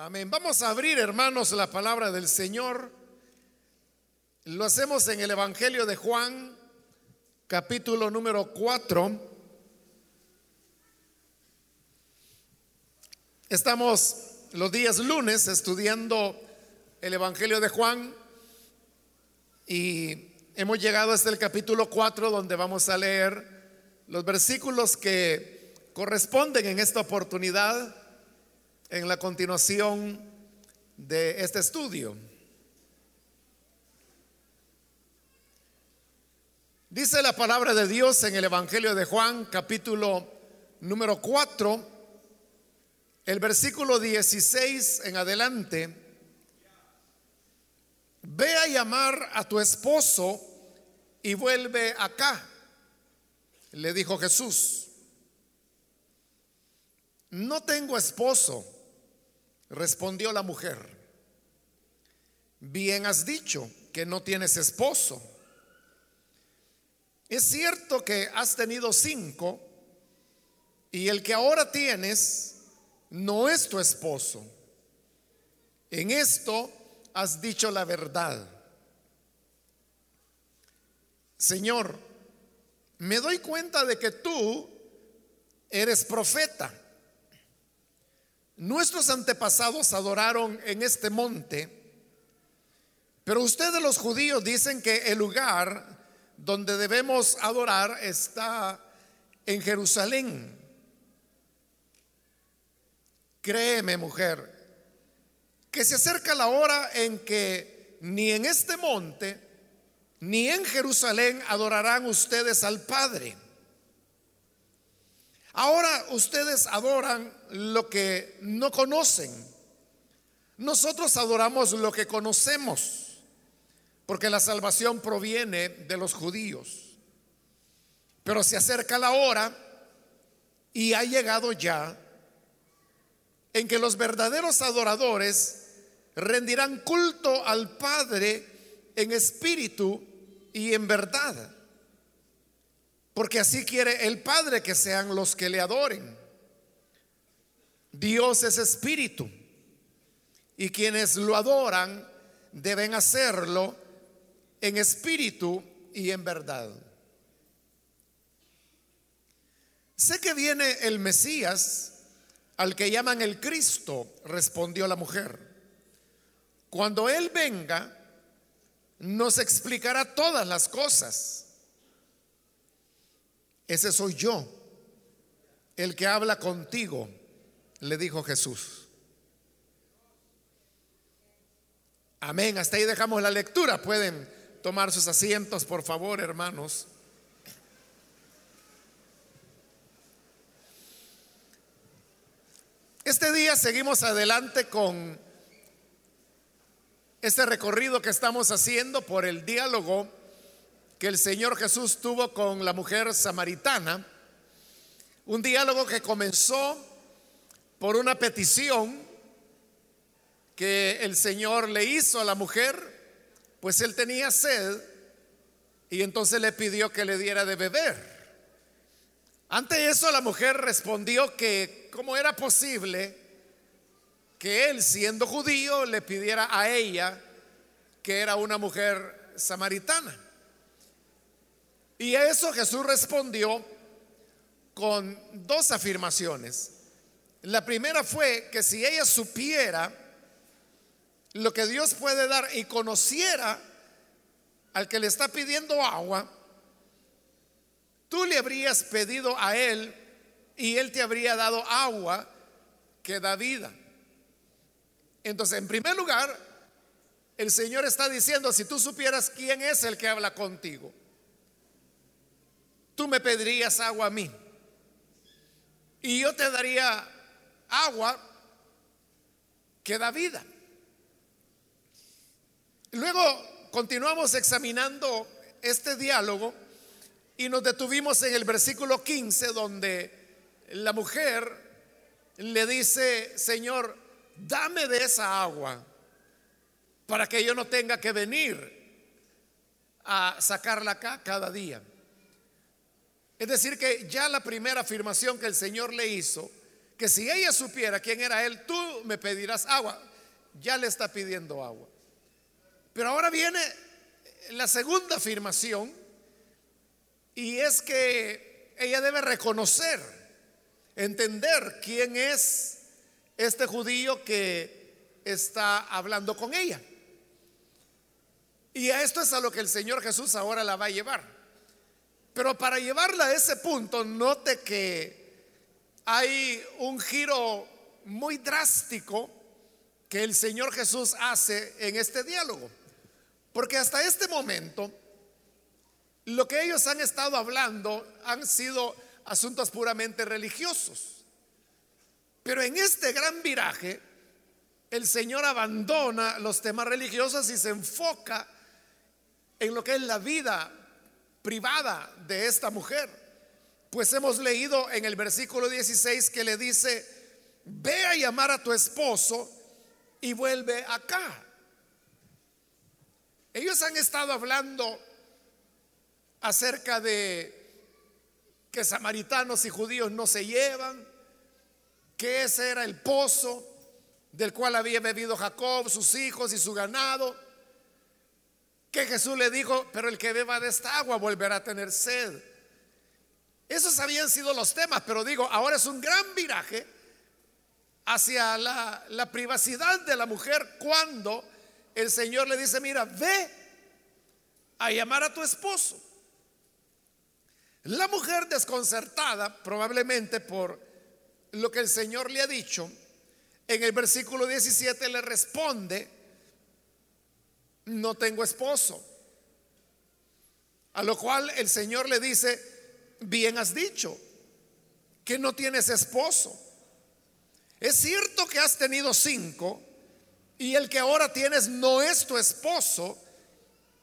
Amén. Vamos a abrir, hermanos, la palabra del Señor. Lo hacemos en el Evangelio de Juan, capítulo número 4. Estamos los días lunes estudiando el Evangelio de Juan y hemos llegado hasta el capítulo 4 donde vamos a leer los versículos que corresponden en esta oportunidad en la continuación de este estudio. Dice la palabra de Dios en el Evangelio de Juan, capítulo número 4, el versículo 16 en adelante. Ve a llamar a tu esposo y vuelve acá, le dijo Jesús. No tengo esposo Respondió la mujer, bien has dicho que no tienes esposo. Es cierto que has tenido cinco y el que ahora tienes no es tu esposo. En esto has dicho la verdad. Señor, me doy cuenta de que tú eres profeta. Nuestros antepasados adoraron en este monte, pero ustedes los judíos dicen que el lugar donde debemos adorar está en Jerusalén. Créeme, mujer, que se acerca la hora en que ni en este monte ni en Jerusalén adorarán ustedes al Padre. Ahora ustedes adoran lo que no conocen. Nosotros adoramos lo que conocemos, porque la salvación proviene de los judíos. Pero se acerca la hora y ha llegado ya en que los verdaderos adoradores rendirán culto al Padre en espíritu y en verdad. Porque así quiere el Padre que sean los que le adoren. Dios es espíritu. Y quienes lo adoran deben hacerlo en espíritu y en verdad. Sé que viene el Mesías, al que llaman el Cristo, respondió la mujer. Cuando Él venga, nos explicará todas las cosas. Ese soy yo, el que habla contigo, le dijo Jesús. Amén. Hasta ahí dejamos la lectura. Pueden tomar sus asientos, por favor, hermanos. Este día seguimos adelante con este recorrido que estamos haciendo por el diálogo que el Señor Jesús tuvo con la mujer samaritana, un diálogo que comenzó por una petición que el Señor le hizo a la mujer, pues él tenía sed y entonces le pidió que le diera de beber. Ante eso la mujer respondió que cómo era posible que él, siendo judío, le pidiera a ella, que era una mujer samaritana. Y a eso Jesús respondió con dos afirmaciones. La primera fue que si ella supiera lo que Dios puede dar y conociera al que le está pidiendo agua, tú le habrías pedido a él y él te habría dado agua que da vida. Entonces, en primer lugar, el Señor está diciendo, si tú supieras quién es el que habla contigo, tú me pedirías agua a mí. Y yo te daría agua que da vida. Luego continuamos examinando este diálogo y nos detuvimos en el versículo 15 donde la mujer le dice, Señor, dame de esa agua para que yo no tenga que venir a sacarla acá cada día. Es decir, que ya la primera afirmación que el Señor le hizo, que si ella supiera quién era él, tú me pedirás agua. Ya le está pidiendo agua. Pero ahora viene la segunda afirmación y es que ella debe reconocer, entender quién es este judío que está hablando con ella. Y a esto es a lo que el Señor Jesús ahora la va a llevar. Pero para llevarla a ese punto, note que hay un giro muy drástico que el Señor Jesús hace en este diálogo. Porque hasta este momento, lo que ellos han estado hablando han sido asuntos puramente religiosos. Pero en este gran viraje, el Señor abandona los temas religiosos y se enfoca en lo que es la vida privada de esta mujer. Pues hemos leído en el versículo 16 que le dice, ve a llamar a tu esposo y vuelve acá. Ellos han estado hablando acerca de que samaritanos y judíos no se llevan, que ese era el pozo del cual había bebido Jacob, sus hijos y su ganado, que Jesús le dijo, pero el que beba de esta agua volverá a tener sed. Esos habían sido los temas, pero digo, ahora es un gran viraje hacia la, la privacidad de la mujer cuando el Señor le dice, mira, ve a llamar a tu esposo. La mujer desconcertada, probablemente por lo que el Señor le ha dicho, en el versículo 17 le responde, no tengo esposo. A lo cual el Señor le dice, bien has dicho, que no tienes esposo. Es cierto que has tenido cinco, y el que ahora tienes no es tu esposo,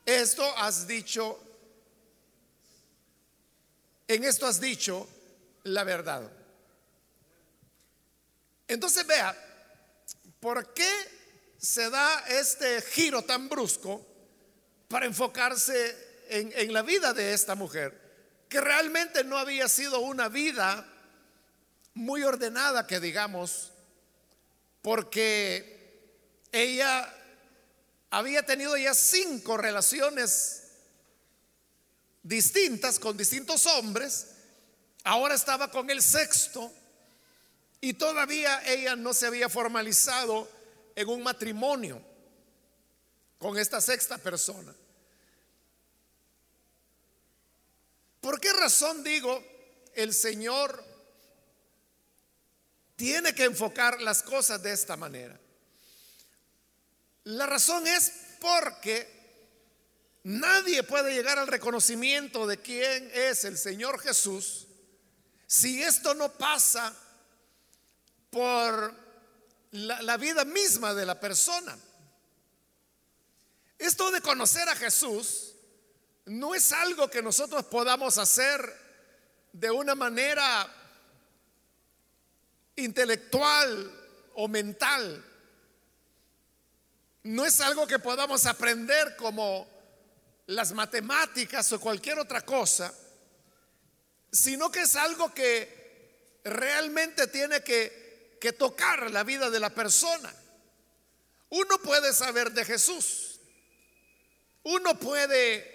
esto has dicho, en esto has dicho la verdad. Entonces vea, ¿por qué se da este giro tan brusco para enfocarse en, en la vida de esta mujer? Que realmente no había sido una vida muy ordenada, que digamos, porque ella había tenido ya cinco relaciones distintas con distintos hombres, ahora estaba con el sexto y todavía ella no se había formalizado en un matrimonio con esta sexta persona. ¿Por qué razón digo el Señor tiene que enfocar las cosas de esta manera? La razón es porque nadie puede llegar al reconocimiento de quién es el Señor Jesús si esto no pasa por la, vida misma de la persona. Esto de conocer a Jesús no es algo que nosotros podamos hacer de una manera intelectual o mental. No es algo que podamos aprender como las matemáticas o cualquier otra cosa, sino que es algo que realmente tiene que, que tocar la vida de la persona. Uno puede saber de Jesús, uno puede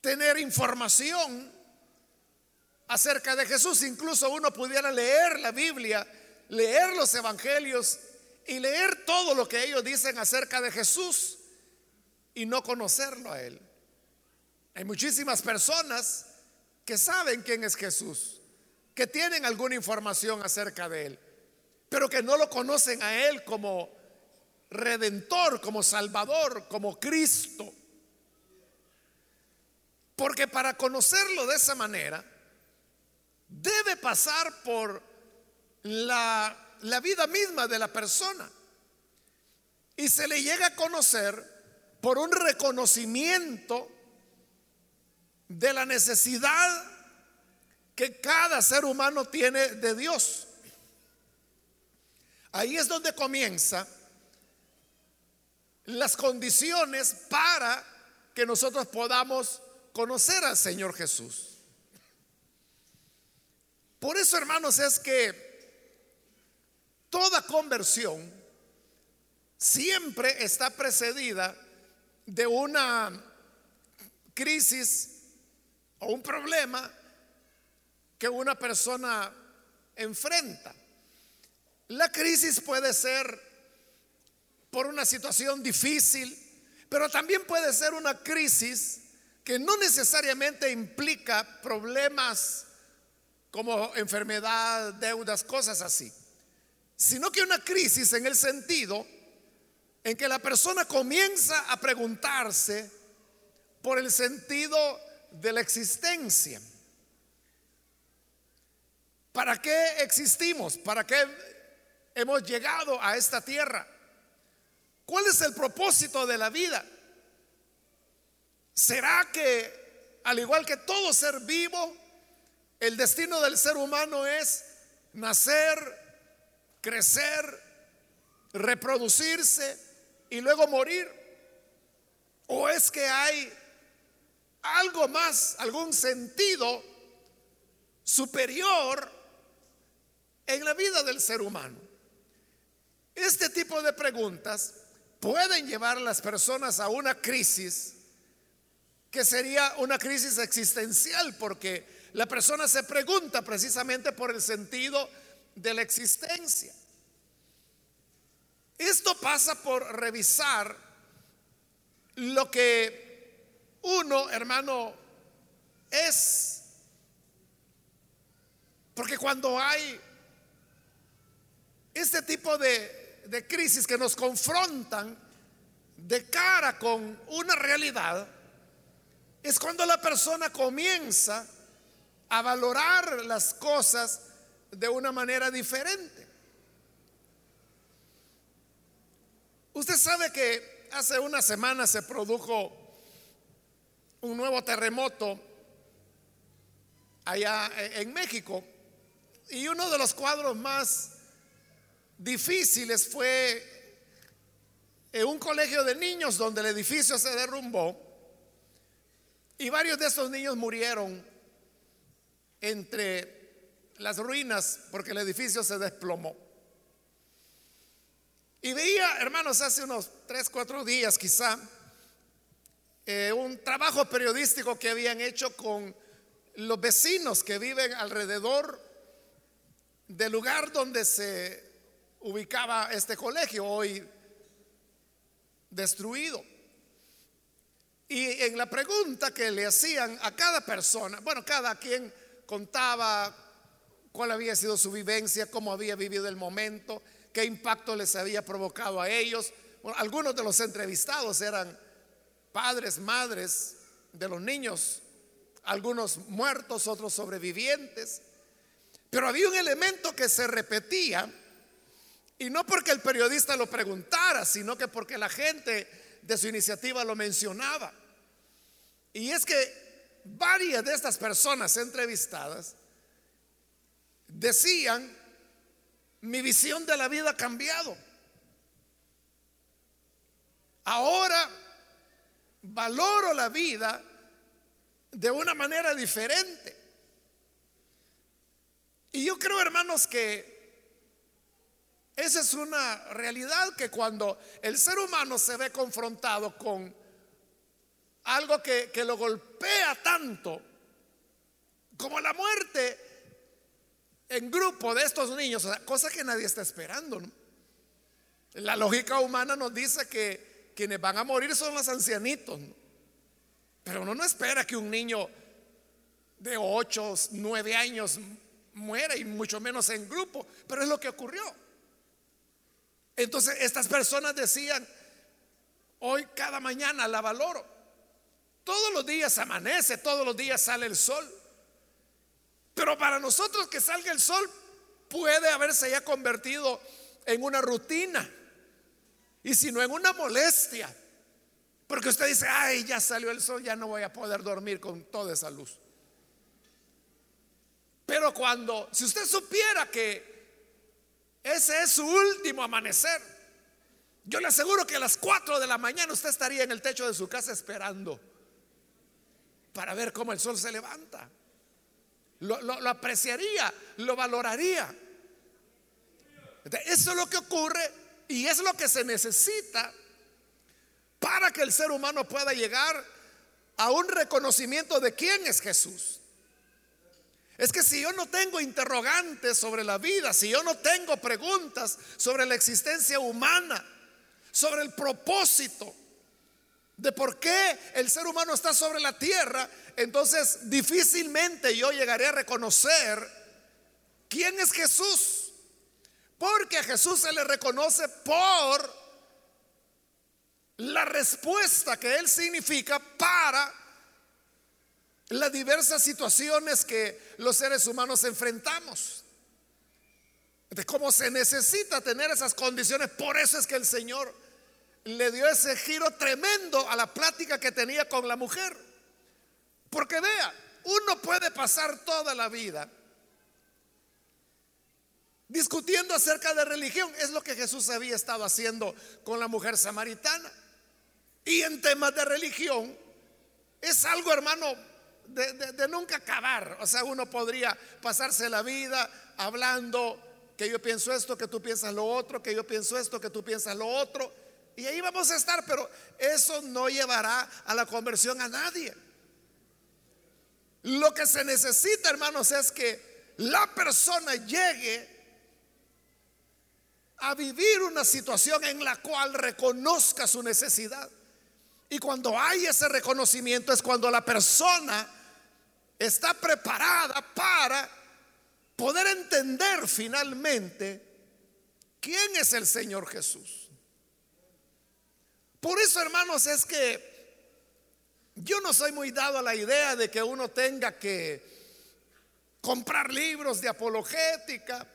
tener información acerca de Jesús, incluso uno pudiera leer la Biblia, leer los evangelios y leer todo lo que ellos dicen acerca de Jesús y no conocerlo a Él. Hay muchísimas personas que saben quién es Jesús, que tienen alguna información acerca de Él, pero que no lo conocen a Él como redentor, como salvador, como Cristo. Porque para conocerlo de esa manera, debe pasar por la la vida misma de la persona. Y se le llega a conocer por un reconocimiento de la necesidad que cada ser humano tiene de Dios. Ahí es donde comienza las condiciones para que nosotros podamos conocer al Señor Jesús. Por eso, hermanos, es que toda conversión siempre está precedida de una crisis o un problema que una persona enfrenta. La crisis puede ser por una situación difícil, pero también puede ser una crisis que no necesariamente implica problemas como enfermedad, deudas, cosas así, sino que una crisis en el sentido en que la persona comienza a preguntarse por el sentido de la existencia. ¿Para qué existimos? ¿Para qué hemos llegado a esta tierra? ¿Cuál es el propósito de la vida? ¿Será que, al igual que todo ser vivo, el destino del ser humano es nacer, crecer, reproducirse y luego morir? ¿O es que hay algo más, algún sentido superior en la vida del ser humano? Este tipo de preguntas pueden llevar a las personas a una crisis que sería una crisis existencial porque la persona se pregunta precisamente por el sentido de la existencia. Esto pasa por revisar lo que uno, hermano, es. Porque cuando hay este tipo de de crisis que nos confrontan de cara con una realidad, es cuando la persona comienza a valorar las cosas de una manera diferente. Usted sabe que hace una semana se produjo un nuevo terremoto allá en México y uno de los cuadros más difíciles fue un colegio de niños donde el edificio se derrumbó y varios de esos niños murieron entre las ruinas porque el edificio se desplomó. Y veía, hermanos, hace unos tres, cuatro días quizá, eh, un trabajo periodístico que habían hecho con los vecinos que viven alrededor del lugar donde se ubicaba este colegio, hoy destruido. Y en la pregunta que le hacían a cada persona, bueno, cada quien contaba cuál había sido su vivencia, cómo había vivido el momento, qué impacto les había provocado a ellos. algunos de los entrevistados eran padres, madres de los niños, algunos muertos, otros sobrevivientes. Pero había un elemento que se repetía y no porque el periodista lo preguntara, sino que porque la gente de su iniciativa lo mencionaba. Y es que varias de estas personas entrevistadas decían, mi visión de la vida ha cambiado. Ahora valoro la vida de una manera diferente. Y yo creo, hermanos, que esa es una realidad que cuando el ser humano se ve confrontado con algo que, lo golpea tanto, como la muerte en grupo de estos niños, cosa que nadie está esperando. La lógica humana nos dice que quienes van a morir son los ancianitos, pero uno no espera que un niño de 8, 9 años muera y mucho menos en grupo, pero es lo que ocurrió. Entonces estas personas decían, hoy cada mañana la valoro. Todos los días amanece, todos los días sale el sol. Pero para nosotros que salga el sol puede haberse ya convertido en una rutina. Y si no en una molestia. Porque usted dice, ay, ya salió el sol, ya no voy a poder dormir con toda esa luz. Pero cuando, si usted supiera que ese es su último amanecer. Yo le aseguro que a las 4 de la mañana usted estaría en el techo de su casa esperando para ver cómo el sol se levanta. lo, lo apreciaría, lo valoraría. Eso es lo que ocurre y es lo que se necesita para que el ser humano pueda llegar a un reconocimiento de quién es Jesús. Es que si yo no tengo interrogantes sobre la vida, si yo no tengo preguntas sobre la existencia humana, sobre el propósito de por qué el ser humano está sobre la tierra, entonces difícilmente yo llegaré a reconocer quién es Jesús. Porque a Jesús se le reconoce por la respuesta que Él significa para las diversas situaciones que los seres humanos enfrentamos. De cómo se necesita tener esas condiciones. Por eso es que el Señor le dio ese giro tremendo a la plática que tenía con la mujer. Porque vea, uno puede pasar toda la vida discutiendo acerca de religión. Es lo que Jesús había estado haciendo con la mujer samaritana. Y en temas de religión es algo, hermano, de, nunca acabar. O sea, uno podría pasarse la vida hablando que yo pienso esto, que tú piensas lo otro, que yo pienso esto, que tú piensas lo otro. Y ahí vamos a estar, pero eso no llevará a la conversión a nadie. Lo que se necesita, hermanos, es que la persona llegue a vivir una situación en la cual reconozca su necesidad. Y cuando hay ese reconocimiento es cuando la persona está preparada para poder entender finalmente quién es el Señor Jesús. Por eso, hermanos, es que yo no soy muy dado a la idea de que uno tenga que comprar libros de apologética.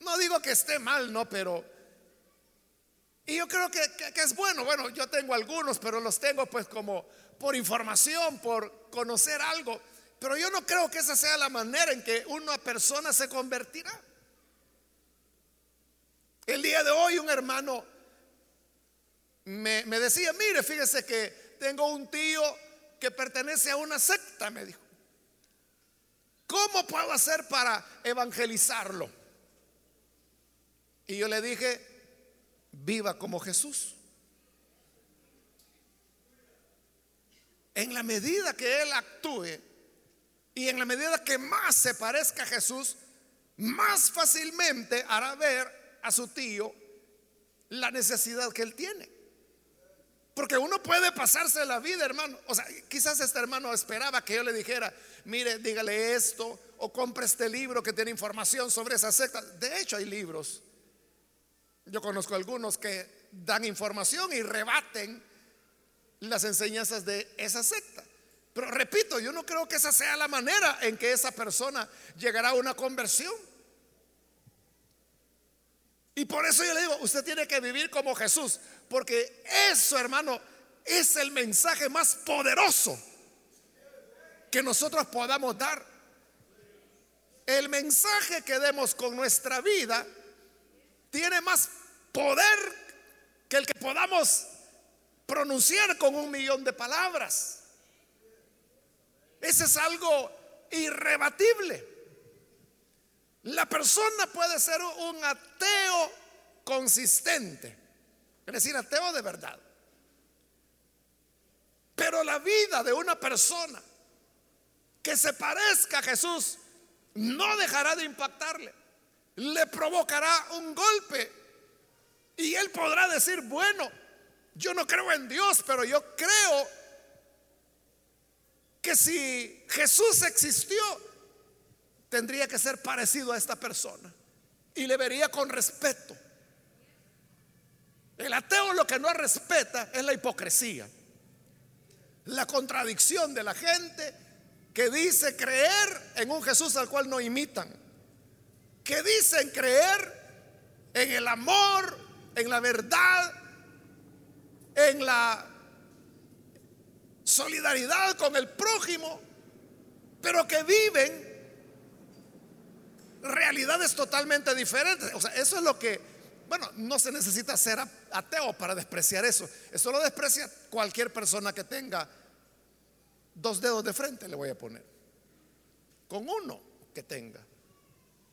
No digo que esté mal, no, pero y yo creo que, es bueno. Bueno, yo tengo algunos, pero los tengo pues como por información, por conocer algo. Pero yo no creo que esa sea la manera en que una persona se convertirá. El día de hoy un hermano me, decía, mire, fíjese que tengo un tío que pertenece a una secta, me dijo. ¿Cómo puedo hacer para evangelizarlo? Y yo le dije, viva como Jesús. En la medida que Él actúe y en la medida que más se parezca a Jesús, más fácilmente hará ver a su tío la necesidad que Él tiene. Porque uno puede pasarse la vida, hermano. O sea, quizás este hermano esperaba que yo le dijera, mire, dígale esto, o compre este libro que tiene información sobre esa secta. De hecho, hay libros yo conozco algunos que dan información y rebaten las enseñanzas de esa secta. Pero repito, yo no creo que esa sea la manera en que esa persona llegará a una conversión. Y por eso yo le digo, usted tiene que vivir como Jesús, porque eso, hermano, es el mensaje más poderoso que nosotros podamos dar. El mensaje que demos con nuestra vida tiene más poder que el que podamos pronunciar con un millón de palabras. Ese es algo irrebatible. La persona puede ser un ateo consistente, es decir, ateo de verdad. Pero la vida de una persona que se parezca a Jesús no dejará de impactarle le provocará un golpe. Y él podrá decir, bueno, yo no creo en Dios, pero yo creo que si Jesús existió, tendría que ser parecido a esta persona. Y le vería con respeto. El ateo lo que no respeta es la hipocresía, la contradicción de la gente que dice creer en un Jesús al cual no imitan que dicen creer en el amor, en la verdad, en la solidaridad con el prójimo, pero que viven realidades totalmente diferentes. O sea, eso es lo que, bueno, no se necesita ser ateo para despreciar eso. Eso lo desprecia cualquier persona que tenga dos dedos de frente, le voy a poner. con uno que tenga.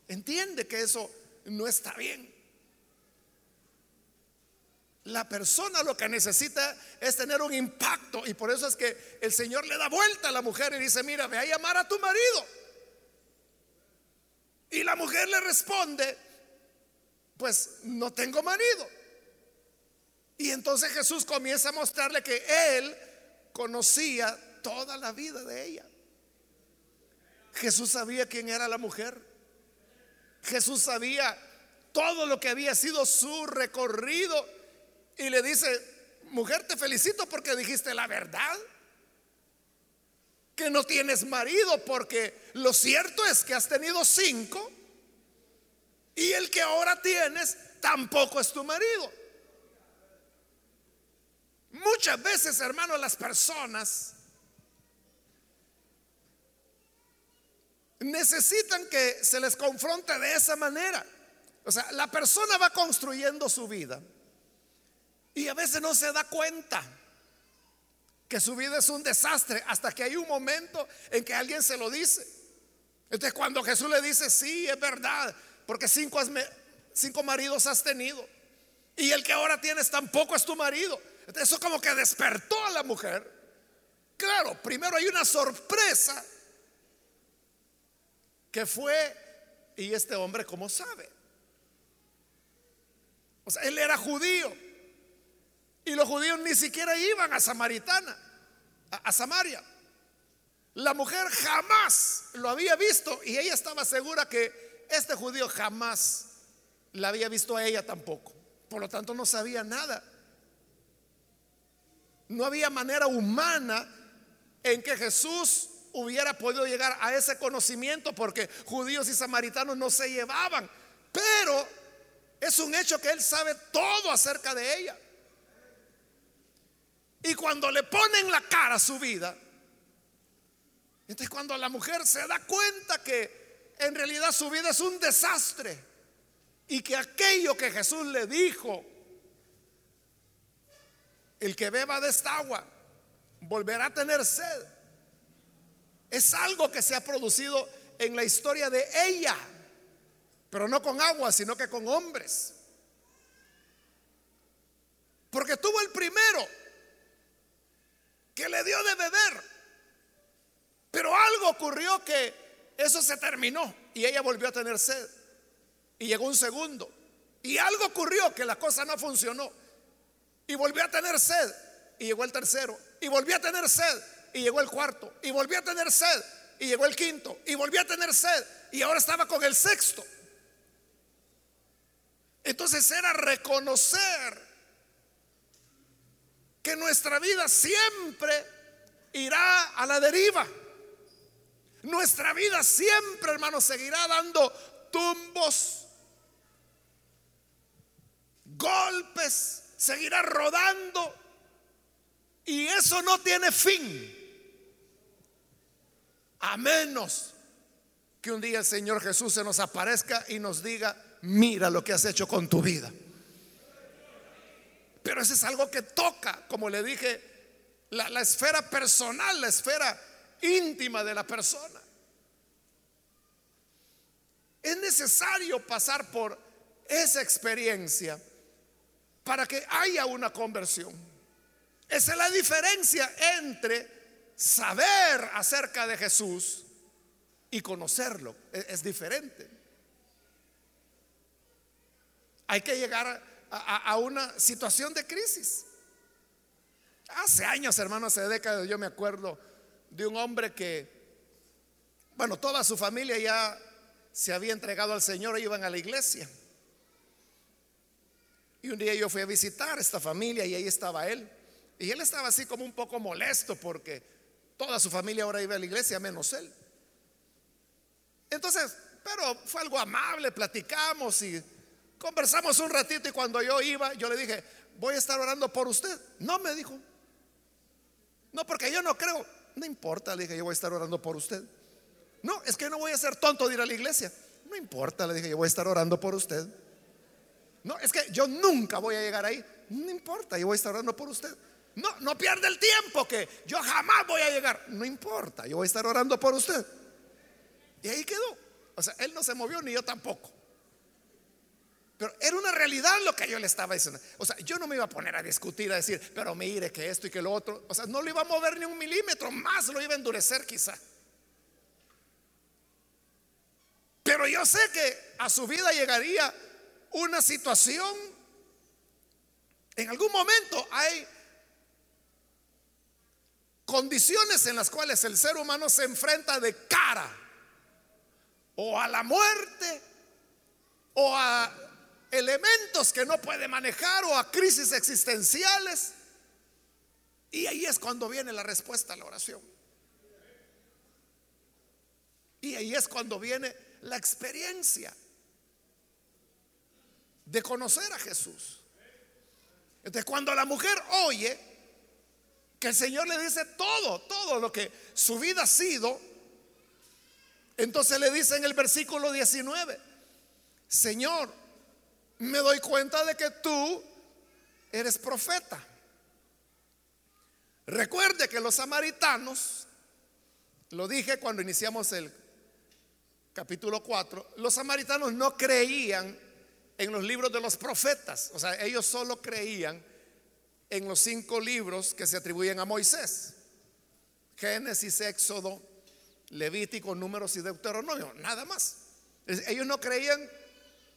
Entiende que eso no está bien. La persona lo que necesita es tener un impacto y por eso es que el Señor le da vuelta a la mujer y dice, mira, ve a llamar a tu marido. Y la mujer le responde, pues no tengo marido. Y entonces Jesús comienza a mostrarle que él conocía toda la vida de ella. Jesús sabía quién era la mujer. Jesús sabía todo lo que había sido su recorrido. Y le dice, mujer, te felicito porque dijiste la verdad. Que no tienes marido porque lo cierto es que has tenido cinco. Y el que ahora tienes tampoco es tu marido. Muchas veces, hermano, las personas necesitan que se les confronte de esa manera. O sea, la persona va construyendo su vida y a veces no se da cuenta que su vida es un desastre hasta que hay un momento en que alguien se lo dice. Entonces cuando Jesús le dice, sí, es verdad, porque cinco, cinco maridos has tenido y el que ahora tienes tampoco es tu marido. Entonces eso como que despertó a la mujer. Claro, primero hay una sorpresa que fue, y este hombre, ¿cómo sabe? O sea, él era judío. Y los judíos ni siquiera iban a Samaritana, a, Samaria. La mujer jamás lo había visto y ella estaba segura que este judío jamás la había visto a ella tampoco. Por lo tanto, no sabía nada. No había manera humana en que Jesús hubiera podido llegar a ese conocimiento porque judíos y samaritanos no se llevaban. Pero es un hecho que él sabe todo acerca de ella. Y cuando le ponen la cara a su vida, entonces cuando la mujer se da cuenta que en realidad su vida es un desastre y que aquello que Jesús le dijo, el que beba de esta agua volverá a tener sed es algo que se ha producido en la historia de ella, pero no con agua, sino que con hombres. Porque tuvo el primero que le dio de beber, pero algo ocurrió que eso se terminó y ella volvió a tener sed. Y llegó un segundo. Y algo ocurrió que la cosa no funcionó. Y volvió a tener sed. Y llegó el tercero. Y volvió a tener sed y llegó el cuarto y volvió a tener sed y llegó el quinto y volvió a tener sed y ahora estaba con el sexto. Entonces era reconocer que nuestra vida siempre irá a la deriva. Nuestra vida siempre, hermano, seguirá dando tumbos, golpes, seguirá rodando. Y eso no tiene fin. A menos que un día el Señor Jesús se nos aparezca y nos diga, mira lo que has hecho con tu vida. Pero eso es algo que toca, como le dije, la, esfera personal, la esfera íntima de la persona. Es necesario pasar por esa experiencia para que haya una conversión. Esa es la diferencia entre saber acerca de Jesús y conocerlo. Es, diferente. Hay que llegar a, una situación de crisis. Hace años, hermanos, hace décadas, yo me acuerdo de un hombre que, bueno, toda su familia ya se había entregado al Señor e iban a la iglesia. Y un día yo fui a visitar esta familia y ahí estaba él. Y él estaba así como un poco molesto porque Toda su familia ahora iba a la iglesia, menos él. Entonces, pero fue algo amable, platicamos y conversamos un ratito y cuando yo iba, yo le dije, voy a estar orando por usted. No, me dijo. No, porque yo no creo. No importa, le dije, yo voy a estar orando por usted. No, es que no voy a ser tonto de ir a la iglesia. No importa, le dije, yo voy a estar orando por usted. No, es que yo nunca voy a llegar ahí. No importa, yo voy a estar orando por usted. No, no pierda el tiempo que yo jamás voy a llegar. No importa, yo voy a estar orando por usted. Y ahí quedó. O sea, él no se movió ni yo tampoco. Pero era una realidad lo que yo le estaba diciendo. O sea, yo no me iba a poner a discutir, a decir, pero mire que esto y que lo otro. O sea, no lo iba a mover ni un milímetro, más lo iba a endurecer quizá. Pero yo sé que a su vida llegaría una situación, en algún momento hay condiciones en las cuales el ser humano se enfrenta de cara o a la muerte o a elementos que no puede manejar o a crisis existenciales. Y ahí es cuando viene la respuesta a la oración. Y ahí es cuando viene la experiencia de conocer a Jesús. Entonces cuando la mujer oye que el Señor le dice todo, todo lo que su vida ha sido, entonces le dice en el versículo 19, Señor, me doy cuenta de que tú eres profeta. Recuerde que los samaritanos, lo dije cuando iniciamos el capítulo 4, los samaritanos no creían en los libros de los profetas, o sea, ellos solo creían en los cinco libros que se atribuyen a Moisés. Génesis, Éxodo, Levítico, Números y Deuteronomio, nada más. Ellos no creían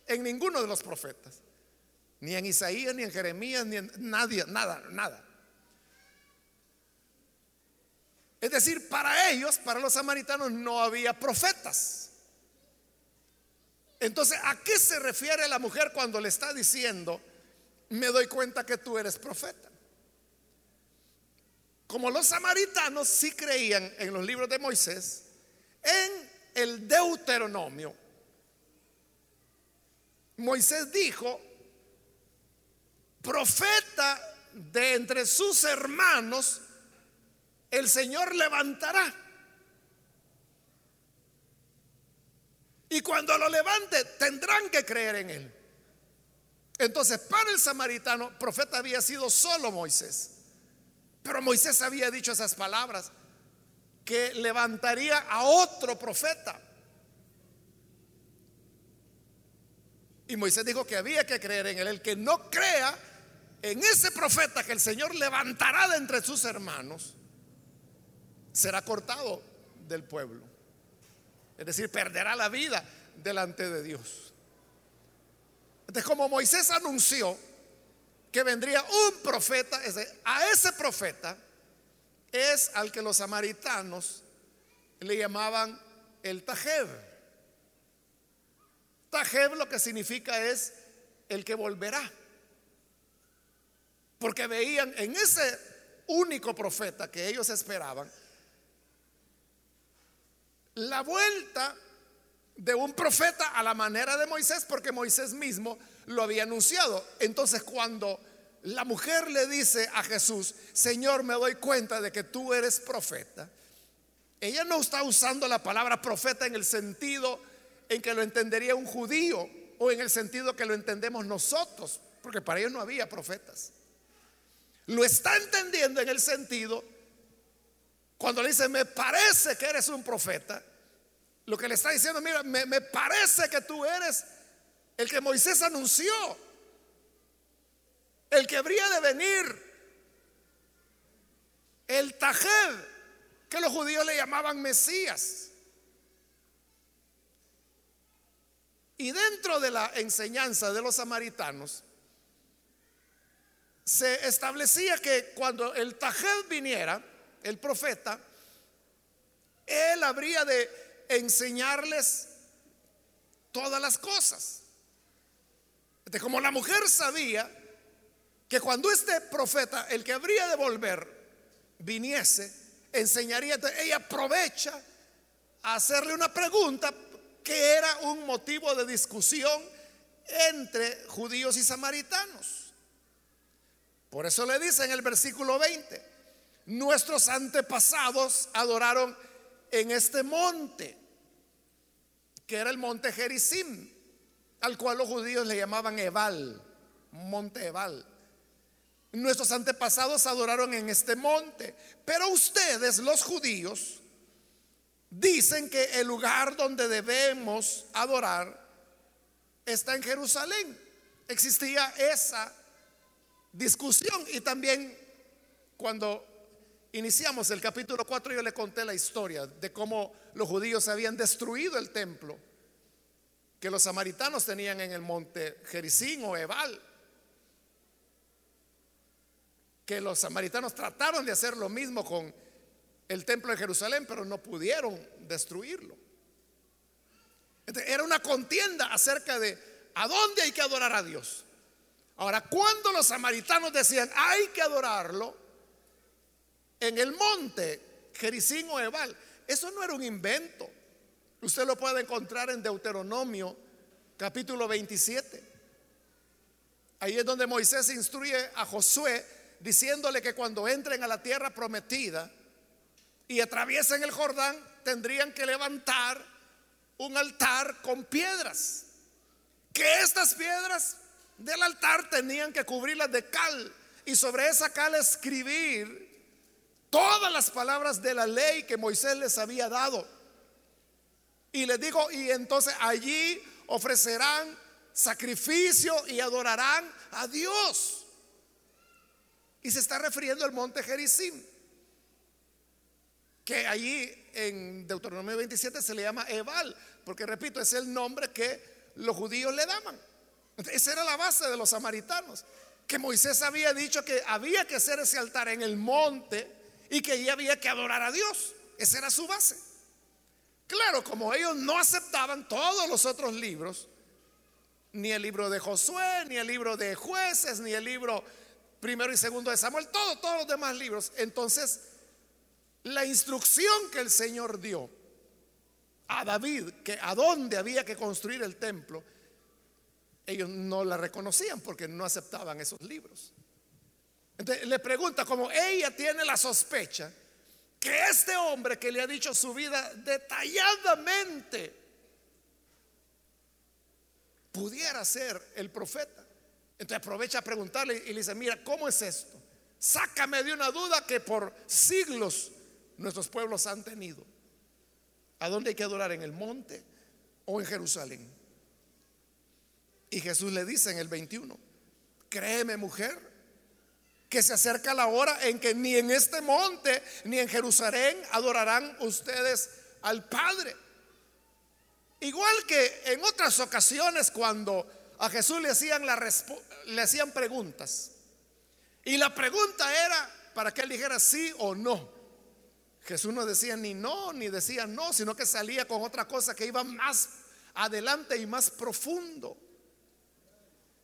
en ninguno de los profetas. Ni en Isaías, ni en Jeremías, ni en nadie, nada, nada. Es decir, para ellos, para los samaritanos, no había profetas. Entonces, ¿a qué se refiere la mujer cuando le está diciendo, me doy cuenta que tú eres profeta? Como los samaritanos sí creían en los libros de Moisés, en el Deuteronomio, Moisés dijo, profeta de entre sus hermanos, el Señor levantará. Y cuando lo levante, tendrán que creer en él. Entonces, para el samaritano, profeta había sido solo Moisés. Pero Moisés había dicho esas palabras, que levantaría a otro profeta. Y Moisés dijo que había que creer en él. El que no crea en ese profeta que el Señor levantará de entre sus hermanos, será cortado del pueblo. Es decir, perderá la vida delante de Dios. Entonces, como Moisés anunció que vendría un profeta, a ese profeta es al que los samaritanos le llamaban el Tajeb. Lo que significa es el que volverá. Porque veían en ese único profeta que ellos esperaban la vuelta de un profeta a la manera de Moisés, porque Moisés mismo lo había anunciado. Entonces cuando la mujer le dice a Jesús, Señor, me doy cuenta de que tú eres profeta, ella no está usando la palabra profeta en el sentido en que lo entendería un judío o en el sentido que lo entendemos nosotros, porque para ellos no había profetas. Lo está entendiendo en el sentido, cuando le dice, me parece que eres un profeta, lo que le está diciendo, mira, me, me parece que tú eres el que Moisés anunció, el que habría de venir, el Tajed, que los judíos le llamaban Mesías. Y dentro de la enseñanza de los samaritanos, se establecía que cuando el Tajed viniera, el profeta, él habría de enseñarles todas las cosas. De como la mujer sabía que cuando este profeta, el que habría de volver, viniese, enseñaría, ella aprovecha a hacerle una pregunta que era un motivo de discusión entre judíos y samaritanos. Por eso le dice en el versículo 20, nuestros antepasados adoraron en este monte, que era el monte Gerizim, al cual los judíos le llamaban Ebal, monte Ebal. Nuestros antepasados adoraron en este monte, pero ustedes, los judíos, dicen que el lugar donde debemos adorar está en Jerusalén. Existía esa discusión y también cuando iniciamos el capítulo 4 yo le conté la historia de cómo los judíos habían destruido el templo que los samaritanos tenían en el monte Jericín o Ebal. Que los samaritanos trataron de hacer lo mismo con el templo de Jerusalén, pero no pudieron destruirlo. era una contienda acerca de a dónde hay que adorar a Dios. Ahora, cuando los samaritanos decían hay que adorarlo en el monte Jericín o Ebal, eso no era un invento. Usted lo puede encontrar en Deuteronomio capítulo 27. Ahí es donde Moisés instruye a Josué diciéndole que cuando entren a la tierra prometida y atraviesen el Jordán, tendrían que levantar un altar con piedras. Que estas piedras del altar tenían que cubrirlas de cal y sobre esa cal escribir todas las palabras de la ley que Moisés les había dado. Y les digo, y entonces allí ofrecerán sacrificio y adorarán a Dios. Y se está refiriendo al monte Gerizim, que allí en Deuteronomio 27 se le llama Ebal, porque repito, es el nombre que los judíos le daban. Esa era la base de los samaritanos, que Moisés había dicho que había que hacer ese altar en el monte y que allí había que adorar a Dios. Esa era su base. Claro, como ellos no aceptaban todos los otros libros, ni el libro de Josué, ni el libro de jueces, ni el libro primero y segundo de Samuel, todos, todos los demás libros. Entonces, la instrucción que el Señor dio a David, que a dónde había que construir el templo, ellos no la reconocían porque no aceptaban esos libros. Entonces le pregunta, como ella tiene la sospecha que este hombre que le ha dicho su vida detalladamente pudiera ser el profeta. Entonces aprovecha a preguntarle y le dice, mira, ¿cómo es esto? Sácame de una duda que por siglos nuestros pueblos han tenido. ¿A dónde hay que adorar? ¿En el monte o en Jerusalén? Y Jesús le dice en el 21, créeme mujer, que se acerca la hora en que ni en este monte ni en Jerusalén adorarán ustedes al Padre. Igual que en otras ocasiones cuando a Jesús le hacían, la le hacían preguntas. Y la pregunta era para que él dijera sí o no. Jesús no decía ni no, ni decía no, sino que salía con otra cosa que iba más adelante y más profundo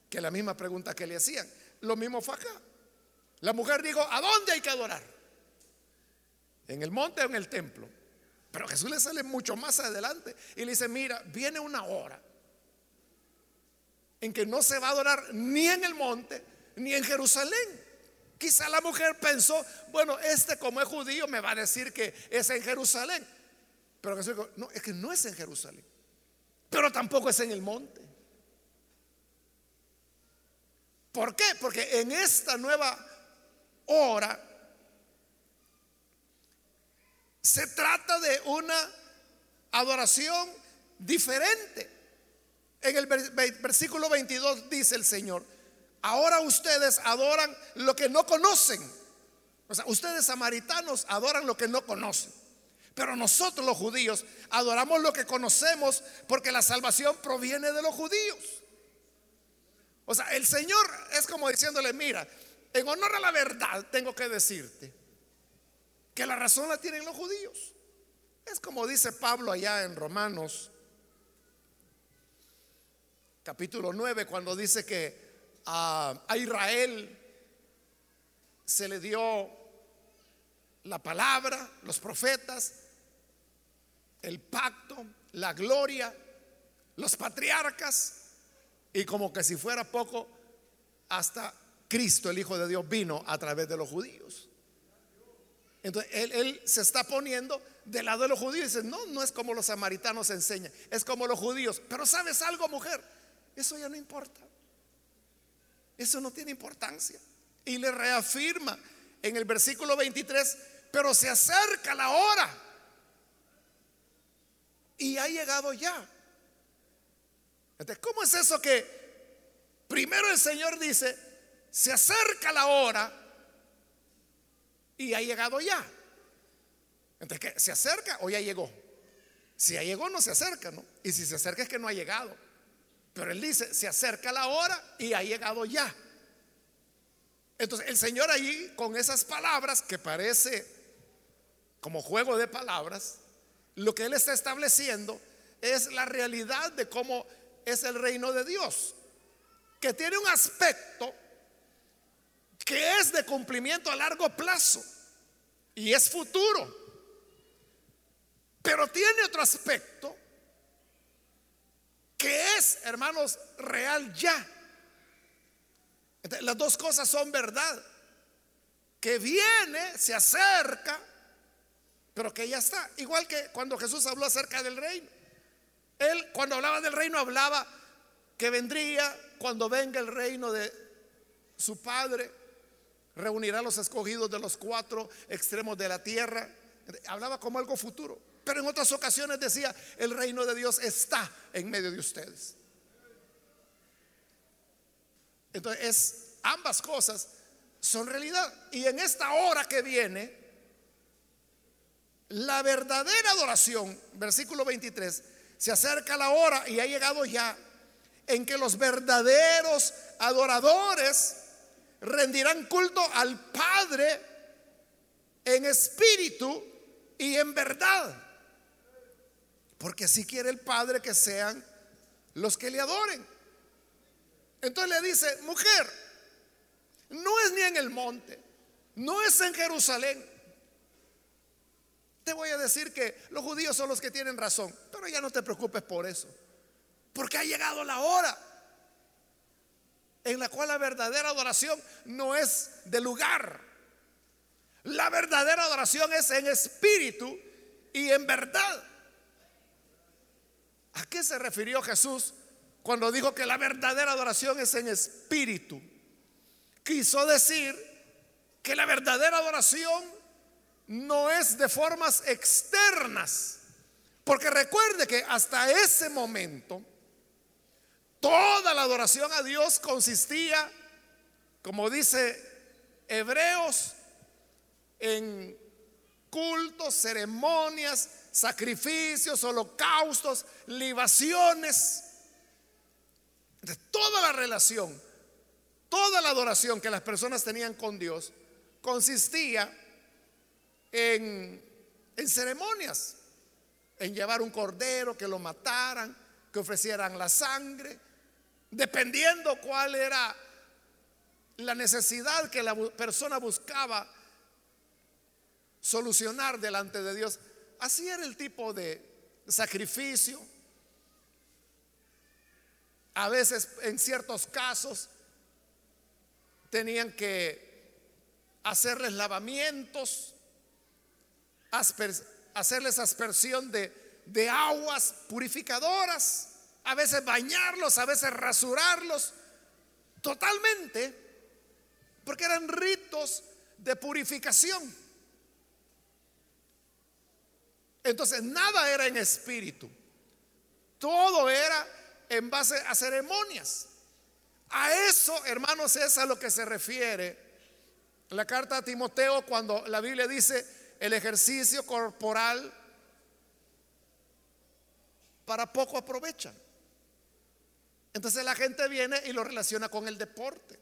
que la misma pregunta que le hacían. Lo mismo fue acá. La mujer dijo, ¿a dónde hay que adorar? ¿En el monte o en el templo? Pero Jesús le sale mucho más adelante y le dice, mira, viene una hora en que no se va a adorar ni en el monte ni en Jerusalén. Quizá la mujer pensó, bueno, este como es judío me va a decir que es en Jerusalén. Pero Jesús dijo, no, es que no es en Jerusalén. Pero tampoco es en el monte. ¿Por qué? Porque en esta nueva Ahora, se trata de una adoración diferente. En el versículo 22 dice el Señor, ahora ustedes adoran lo que no conocen. O sea, ustedes samaritanos adoran lo que no conocen. Pero nosotros los judíos adoramos lo que conocemos porque la salvación proviene de los judíos. O sea, el Señor es como diciéndole, mira, en honor a la verdad, tengo que decirte que la razón la tienen los judíos. Es como dice Pablo allá en Romanos, capítulo 9, cuando dice que a, Israel se le dio la palabra, los profetas, el pacto, la gloria, los patriarcas, y como que si fuera poco, hasta Cristo, el Hijo de Dios, vino a través de los judíos. Entonces, él, se está poniendo del lado de los judíos y dice, no, no es como los samaritanos enseñan, es como los judíos. Pero sabes algo, mujer, eso ya no importa. Eso no tiene importancia. Y le reafirma en el versículo 23, pero se acerca la hora y ha llegado ya. Entonces, ¿cómo es eso que primero el Señor dice, se acerca la hora y ha llegado ya? Entonces, ¿qué? ¿Se acerca o ya llegó? Si ya llegó, no se acerca, ¿no? Y si se acerca es que no ha llegado. Pero él dice, se acerca la hora y ha llegado ya. Entonces, el Señor ahí, con esas palabras que parece como juego de palabras, lo que él está estableciendo es la realidad de cómo es el reino de Dios, que tiene un aspecto que es de cumplimiento a largo plazo y es futuro, pero tiene otro aspecto que es, hermanos, real ya. las dos cosas son verdad, que viene, se acerca, pero que ya está. Igual que cuando Jesús habló acerca del reino. Él cuando hablaba del reino hablaba que vendría cuando venga el reino de su Padre, reunirá a los escogidos de los cuatro extremos de la tierra. Hablaba como algo futuro. Pero en otras ocasiones decía, el reino de Dios está en medio de ustedes. Entonces, es, ambas cosas son realidad. Y en esta hora que viene, la verdadera adoración, versículo 23, se acerca la hora y ha llegado ya en que los verdaderos adoradores rendirán culto al Padre en espíritu y en verdad. Porque así quiere el Padre que sean los que le adoren. Entonces le dice, mujer, no es ni en el monte, no es en Jerusalén, te voy a decir que los judíos son los que tienen razón, pero ya no te preocupes por eso, porque ha llegado la hora en la cual la verdadera adoración no es de lugar. La verdadera adoración es en espíritu y en verdad. ¿A qué se refirió Jesús cuando dijo que la verdadera adoración es en espíritu? Quiso decir que la verdadera adoración no es de formas externas. Porque recuerde que hasta ese momento toda la adoración a Dios consistía, como dice Hebreos, en cultos, ceremonias, sacrificios, holocaustos, libaciones. De toda la relación, toda la adoración que las personas tenían con Dios consistía en, ceremonias, en llevar un cordero, que lo mataran, que ofrecieran la sangre, dependiendo cuál era la necesidad que la persona buscaba solucionar delante de Dios. Así era el tipo de sacrificio. A veces, en ciertos casos, tenían que hacerles lavamientos hacerles aspersión de, de aguas purificadoras, a veces bañarlos, a veces rasurarlos, totalmente, porque eran ritos de purificación. Entonces, nada era en espíritu, todo era en base a ceremonias. A eso, hermanos, es a lo que se refiere la carta a Timoteo cuando la Biblia dice, el ejercicio corporal para poco aprovechan. Entonces la gente viene y lo relaciona con el deporte.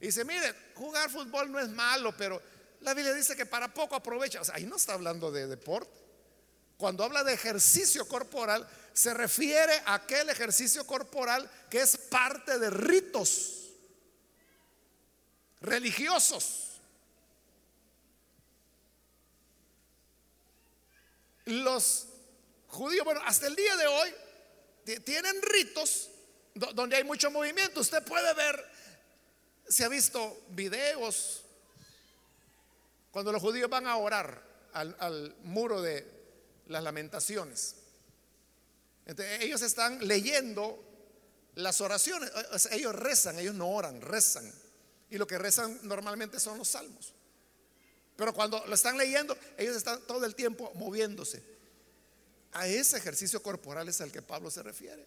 Y dice, mire, jugar fútbol no es malo, pero la Biblia dice que para poco aprovecha. Ahí no está hablando de deporte. Cuando habla de ejercicio corporal, se refiere a aquel ejercicio corporal que es parte de ritos religiosos. Los judíos, bueno, hasta el día de hoy tienen ritos donde hay mucho movimiento. Usted puede ver, se ha visto videos cuando los judíos van a orar al, muro de las lamentaciones. ellos están leyendo las oraciones. ellos rezan, ellos no oran, rezan. Y lo que rezan normalmente son los salmos. Pero cuando lo están leyendo, ellos están todo el tiempo moviéndose. A ese ejercicio corporal es al que Pablo se refiere.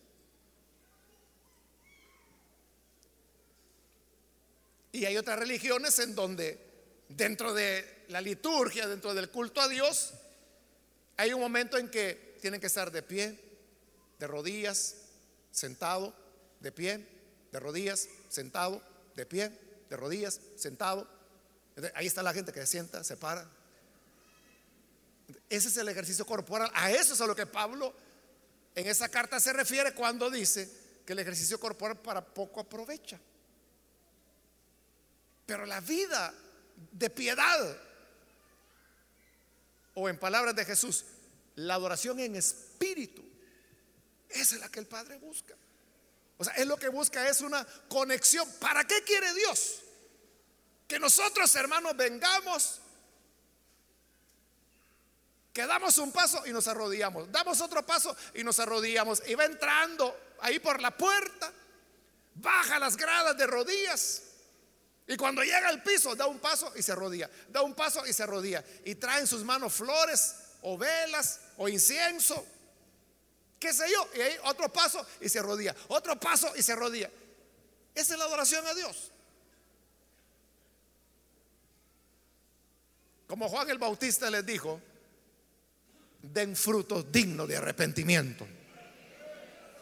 Y hay otras religiones en donde dentro de la liturgia, dentro del culto a Dios, hay un momento en que tienen que estar de pie, de rodillas, sentado, de pie, de rodillas, sentado, de pie, de rodillas, sentado. Ahí está la gente que se sienta, se para. Ese es el ejercicio corporal. A eso es a lo que Pablo en esa carta se refiere cuando dice que el ejercicio corporal para poco aprovecha. Pero la vida de piedad, o en palabras de Jesús, la adoración en espíritu, esa es la que el Padre busca. O sea, es lo que busca es una conexión. ¿Para qué quiere Dios? Que nosotros, hermanos, vengamos, que damos un paso y nos arrodillamos, damos otro paso y nos arrodillamos, y va entrando ahí por la puerta, baja las gradas de rodillas y cuando llega al piso, da un paso y se rodilla. Da un paso y se rodilla. Y trae en sus manos flores o velas o incienso. ¿Qué sé yo? Y ahí otro paso y se rodilla. Otro paso y se rodilla. Esa es la adoración a Dios. Como Juan el Bautista les dijo, den frutos dignos de arrepentimiento.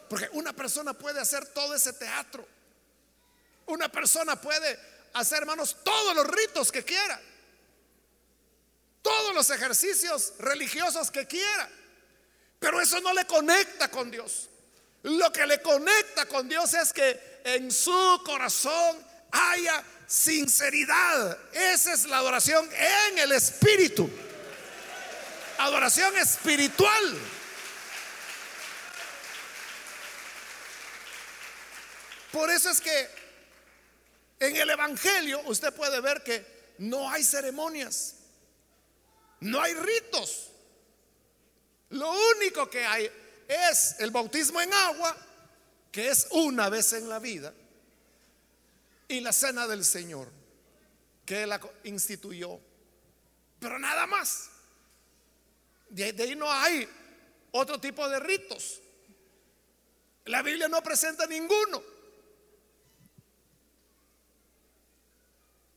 Porque una persona puede hacer todo ese teatro. Una persona puede hacer, hermanos, todos los ritos que quiera, todos los ejercicios religiosos que quiera, pero eso no le conecta con Dios. Lo que le conecta con Dios es que en su corazón haya sinceridad. Esa es la adoración en el Espíritu. Adoración espiritual. Por eso es que en el Evangelio usted puede ver que no hay ceremonias, no hay ritos. Lo único que hay es el bautismo en agua, que es una vez en la vida, y la cena del Señor, que la instituyó. Pero nada más. De, ahí no hay otro tipo de ritos. La Biblia no presenta ninguno.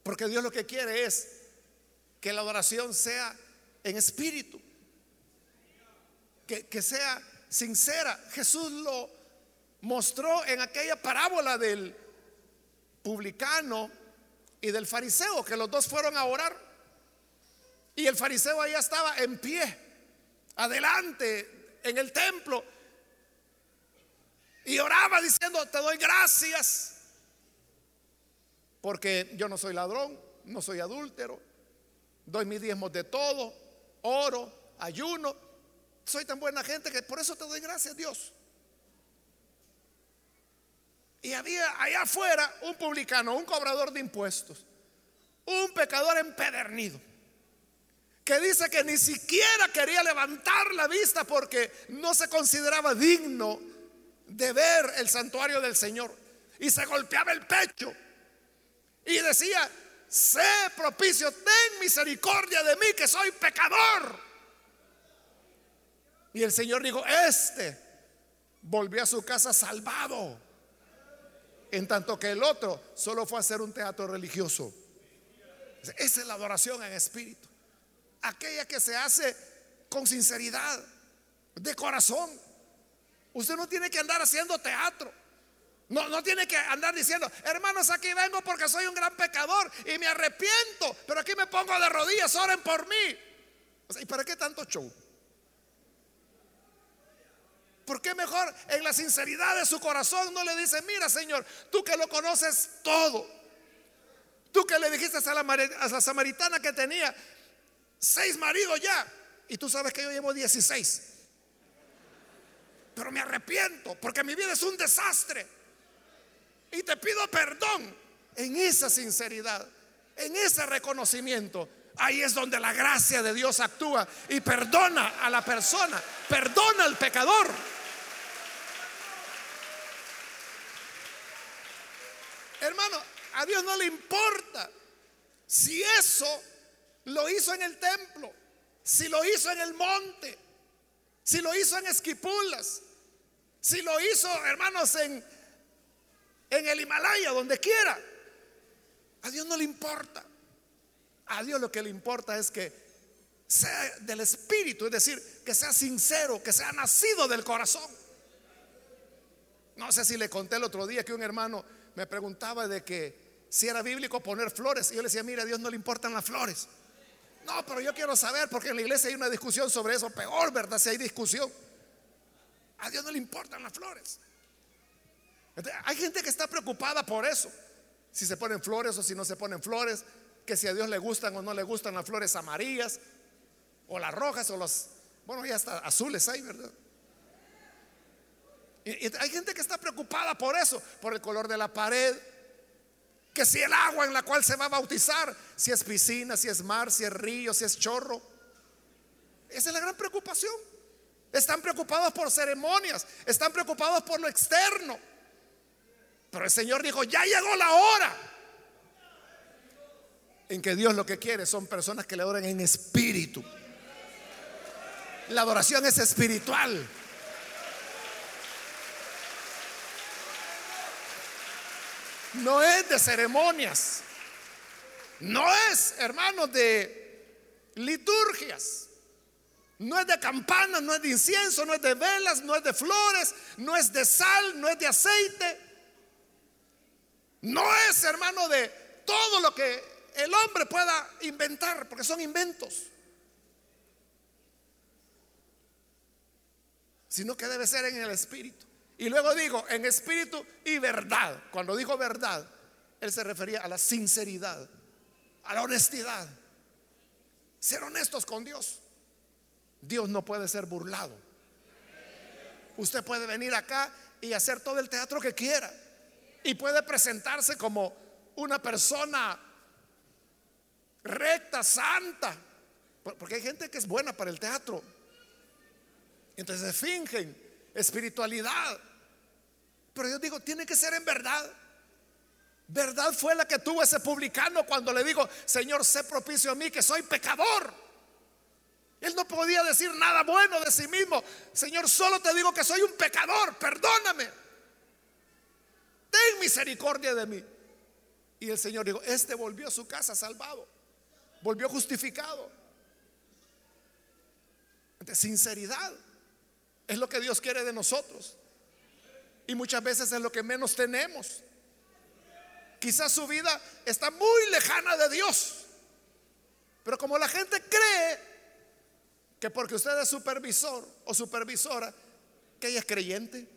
Porque Dios lo que quiere es que la adoración sea en espíritu, que, sea sincera. Jesús lo mostró en aquella parábola del publicano y del fariseo, que los dos fueron a orar. Y el fariseo allá estaba en pie, adelante, en el templo, y oraba diciendo, te doy gracias porque yo no soy ladrón, no soy adúltero, doy mis diezmos de todo, oro, ayuno. Soy tan buena gente que por eso te doy gracias, Dios. Y había allá afuera un publicano, un cobrador de impuestos, un pecador empedernido, que dice que ni siquiera quería levantar la vista porque no se consideraba digno de ver el santuario del Señor. Y se golpeaba el pecho y decía, sé propicio, ten misericordia de mí que soy pecador. Y el Señor dijo, este volvió a su casa salvado. En tanto que el otro solo fue a hacer un teatro religioso. Esa es la adoración en espíritu. Aquella que se hace con sinceridad, de corazón. Usted no tiene que andar haciendo teatro. No, no tiene que andar diciendo, hermanos, aquí vengo porque soy un gran pecador y me arrepiento, pero aquí me pongo de rodillas, oren por mí. ¿Y para qué tanto show? ¿Por qué mejor en la sinceridad de su corazón no le dice, mira Señor, tú que lo conoces todo, tú que le dijiste a la, a la samaritana que tenía seis maridos ya, y tú sabes que yo llevo 16, pero me arrepiento porque mi vida es un desastre y te pido perdón en esa sinceridad, en ese reconocimiento. Ahí es donde la gracia de Dios actúa y perdona a la persona, perdona al pecador. Hermano, a Dios no le importa si eso lo hizo en el templo, si lo hizo en el monte, Si lo hizo en Esquipulas, si lo hizo, hermanos, en, en el Himalaya, donde quiera, a Dios no le importa. A Dios lo que le importa es que sea del Espíritu, es decir, que sea sincero, que sea nacido del corazón. No sé si le conté el otro día que un hermano me preguntaba de que si era bíblico poner flores. Y yo le decía, mira, a Dios no le importan las flores. No, pero yo quiero saber, porque en la iglesia hay una discusión sobre eso. Peor, ¿verdad? Si hay discusión. A Dios no le importan las flores. Hay gente que está preocupada por eso. Si se ponen flores o si no se ponen flores. Que si a Dios le gustan o no le gustan las flores amarillas. O las rojas o las... Bueno, ya hasta azules hay, ¿verdad? Hay gente que está preocupada por eso. Por el color de la pared. Que si el agua en la cual se va a bautizar. Si es piscina, si es mar, si es río, si es chorro. Esa es la gran preocupación. Están preocupados por ceremonias, están preocupados por lo externo. Pero el Señor dijo, ya llegó la hora en que Dios lo que quiere son personas que le adoren en espíritu. La adoración es espiritual. No es de ceremonias. No es, hermanos, de liturgias. No es de campanas, no es de incienso, no es de velas, no es de flores, no es de sal, no es de aceite. No es, hermano, de todo lo que el hombre pueda inventar, porque son inventos. Sino que debe ser en el espíritu. Y luego digo, en espíritu y verdad. Cuando dijo verdad, él se refería a la sinceridad, a la honestidad. Ser honestos con Dios. Dios no puede ser burlado. Usted puede venir acá y hacer todo el teatro que quiera. Y puede presentarse como una persona recta, santa. Porque hay gente que es buena para el teatro. Entonces fingen espiritualidad. Pero yo digo, tiene que ser en verdad. Verdad fue la que tuvo ese publicano cuando le dijo, Señor, sé propicio a mí que soy pecador. Él no podía decir nada bueno de sí mismo. Señor, solo te digo que soy un pecador, perdóname. Ten misericordia de mí. Y el Señor dijo, este volvió a su casa salvado, volvió justificado. De sinceridad es lo que Dios quiere de nosotros. Y muchas veces es lo que menos tenemos. Quizás su vida está muy lejana de Dios. Pero como la gente cree que porque usted es supervisor o supervisora, que ella es creyente.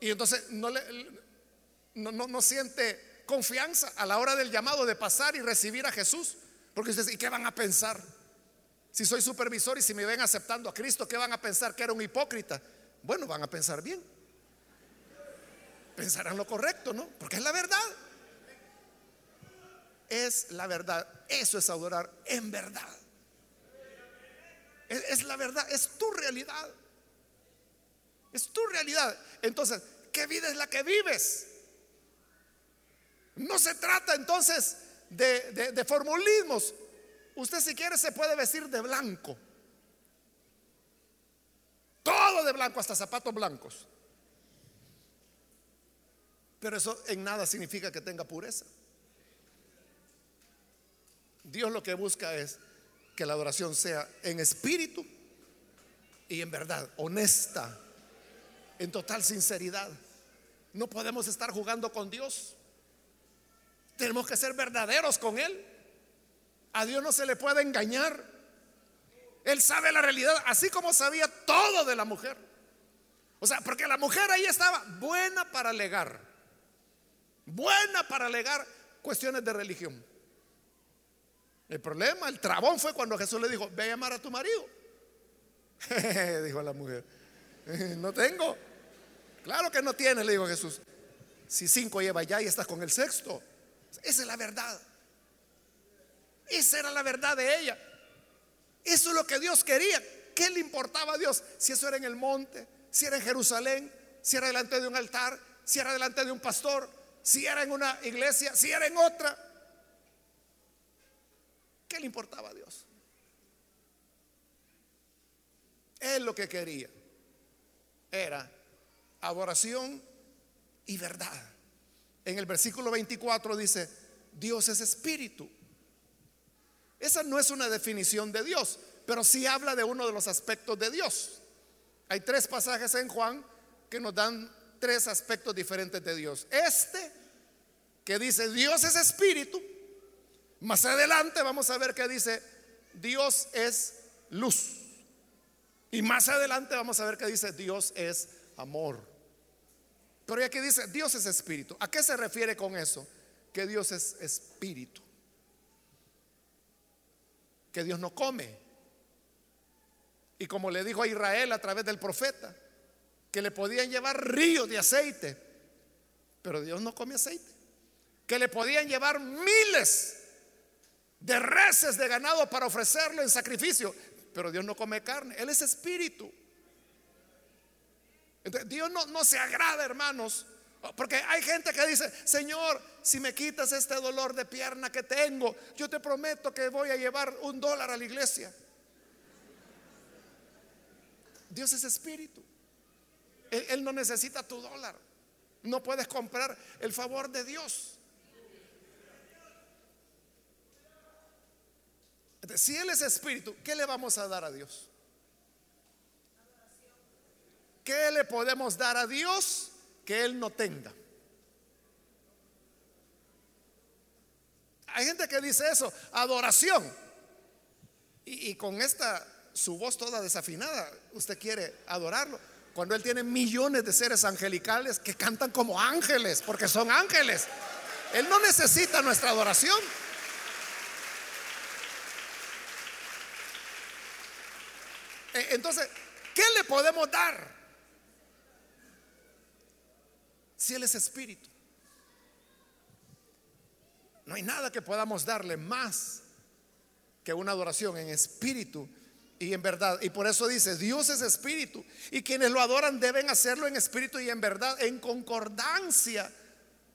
Y entonces no, le, no, no, siente confianza a la hora del llamado de pasar y recibir a Jesús. Porque usted dice, ¿y qué van a pensar? Si soy supervisor y si me ven aceptando a Cristo, ¿qué van a pensar? Que era un hipócrita. Bueno, van a pensar bien. Pensarán lo correcto, ¿no? Porque es la verdad. Es la verdad. Eso es adorar en verdad. Es, la verdad, es tu realidad. Es tu realidad. Entonces, ¿qué vida es la que vives? No se trata entonces de, de, formulismos. Usted si quiere se puede vestir de blanco. Todo de blanco, hasta zapatos blancos. Pero eso en nada significa que tenga pureza. Dios lo que busca es que la adoración sea en espíritu y en verdad, honesta, en total sinceridad. No podemos estar jugando con Dios. Tenemos que ser verdaderos con Él. A Dios no se le puede engañar. Él sabe la realidad, así como sabía todo de la mujer. O sea, porque la mujer ahí estaba buena para alegar. Buena para alegar cuestiones de religión. El problema, el trabón fue cuando Jesús le dijo, ve a llamar a tu marido. dijo la mujer, no tengo. Claro que no tiene, le dijo Jesús. Si cinco lleva ya y estás con el sexto. Esa es la verdad. Esa era la verdad de ella. Eso es lo que Dios quería. ¿Qué le importaba a Dios? Si eso era en el monte, si era en Jerusalén, si era delante de un altar, si era delante de un pastor, si era en una iglesia, si era en otra. ¿Qué le importaba a Dios? Él lo que quería era adoración y verdad. En el versículo 24 dice, Dios es espíritu. Esa no es una definición de Dios, pero sí habla de uno de los aspectos de Dios. Hay tres pasajes en Juan que nos dan tres aspectos diferentes de Dios. Este, que dice Dios es espíritu. Más adelante vamos a ver que dice Dios es luz. Y más adelante vamos a ver que dice Dios es amor. Pero aquí dice Dios es espíritu. ¿A qué se refiere con eso? Que Dios es espíritu. Que Dios no come. Y como le dijo a Israel a través del profeta, que le podían llevar ríos de aceite, pero Dios no come aceite. Que le podían llevar miles de reses de ganado para ofrecerlo en sacrificio, pero Dios no come carne, Él es espíritu. Dios no, no se agrada, hermanos, porque hay gente que dice, Señor, si me quitas este dolor de pierna que tengo, yo te prometo que voy a llevar un dólar a la iglesia. Dios es espíritu. Él, no necesita tu dólar. No puedes comprar el favor de Dios. si Él es espíritu, ¿qué le vamos a dar a Dios? ¿Qué le podemos dar a Dios que Él no tenga? Hay gente que dice eso, adoración. Y, con esta, su voz toda desafinada, usted quiere adorarlo. Cuando Él tiene millones de seres angelicales que cantan como ángeles, porque son ángeles. Él no necesita nuestra adoración. E, entonces, ¿qué le podemos dar? Si Él es espíritu. No hay nada que podamos darle más que una adoración en espíritu y en verdad. Y por eso dice, Dios es espíritu. Y quienes lo adoran deben hacerlo en espíritu y en verdad, en concordancia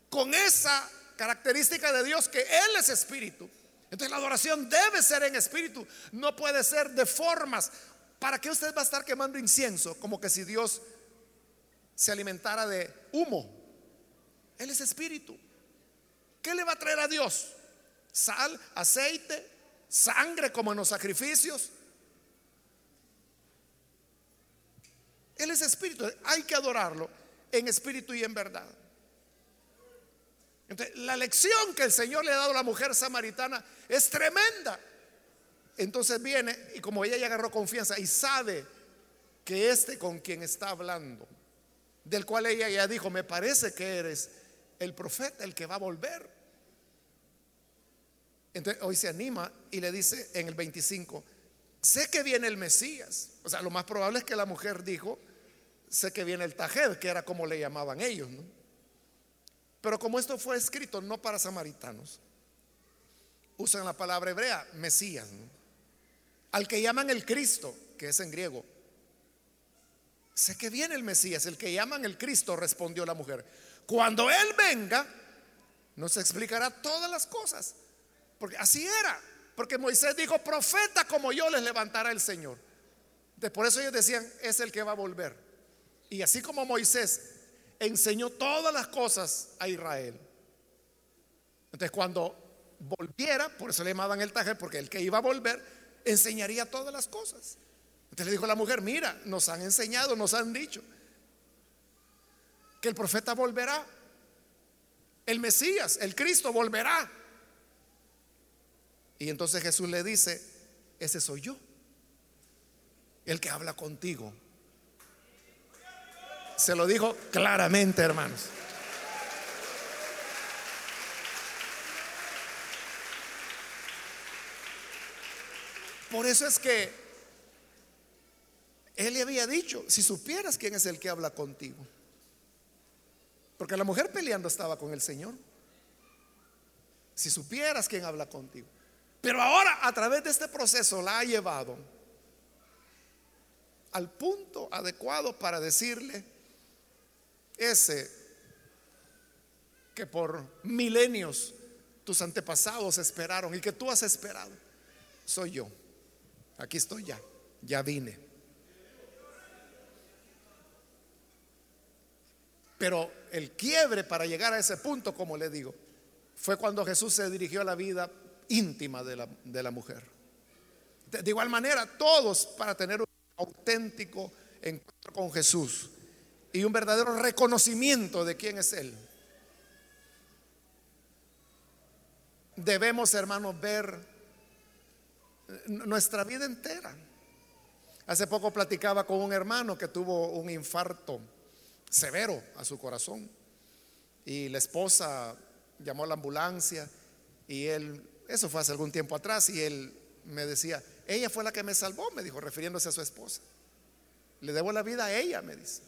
con esa característica de Dios, que Él es espíritu. Entonces la adoración debe ser en espíritu, no puede ser de formas. ¿Para qué usted va a estar quemando incienso? Como que si Dios se alimentara de humo. Él es espíritu. ¿Qué le va a traer a Dios? Sal, aceite, sangre como en los sacrificios. Él es espíritu, hay que adorarlo en espíritu y en verdad. Entonces, la lección que el Señor le ha dado a la mujer samaritana es tremenda. Entonces viene y como ella ya agarró confianza y sabe que este con quien está hablando, del cual ella ya dijo, me parece que eres el profeta, el que va a volver. Entonces hoy se anima y le dice en el 25, sé que viene el Mesías. O sea, lo más probable es que la mujer dijo, sé que viene el Tajed, que era como le llamaban ellos. Pero como esto fue escrito no para samaritanos, usan la palabra hebrea, Mesías, al que llaman el Cristo, que es en griego. Sé que viene el Mesías, el que llaman el Cristo, respondió la mujer. Cuando Él venga, nos explicará todas las cosas. Porque así era. Porque Moisés dijo, profeta como yo les levantará el Señor. por eso ellos decían, es el que va a volver. Y así como Moisés enseñó todas las cosas a Israel. Entonces cuando volviera, por eso le llamaban el tajer, porque el que iba a volver enseñaría todas las cosas. Entonces le dijo la mujer, mira, nos han enseñado, nos han dicho que el profeta volverá. El Mesías, el Cristo volverá. Y entonces Jesús le dice, ese soy yo, el que habla contigo. Se lo dijo claramente, hermanos. Por eso es que él le había dicho, si supieras quién es el que habla contigo. Porque la mujer peleando estaba con el Señor. Si supieras quién habla contigo. Pero ahora a través de este proceso la ha llevado al punto adecuado para decirle ese que por milenios tus antepasados esperaron y que tú has esperado. Soy yo. Aquí estoy ya. Ya vine. Pero el quiebre para llegar a ese punto, como le digo, fue cuando Jesús se dirigió a la vida íntima de la, de la mujer. De, igual manera, todos para tener un auténtico encuentro con Jesús y un verdadero reconocimiento de quién es Él. Debemos, hermanos, ver nuestra vida entera. Hace poco platicaba con un hermano que tuvo un infarto severo a su corazón y la esposa llamó a la ambulancia y él, eso fue hace algún tiempo atrás y él me decía, ella fue la que me salvó, me dijo, refiriéndose a su esposa. Le debo la vida a ella, me dice.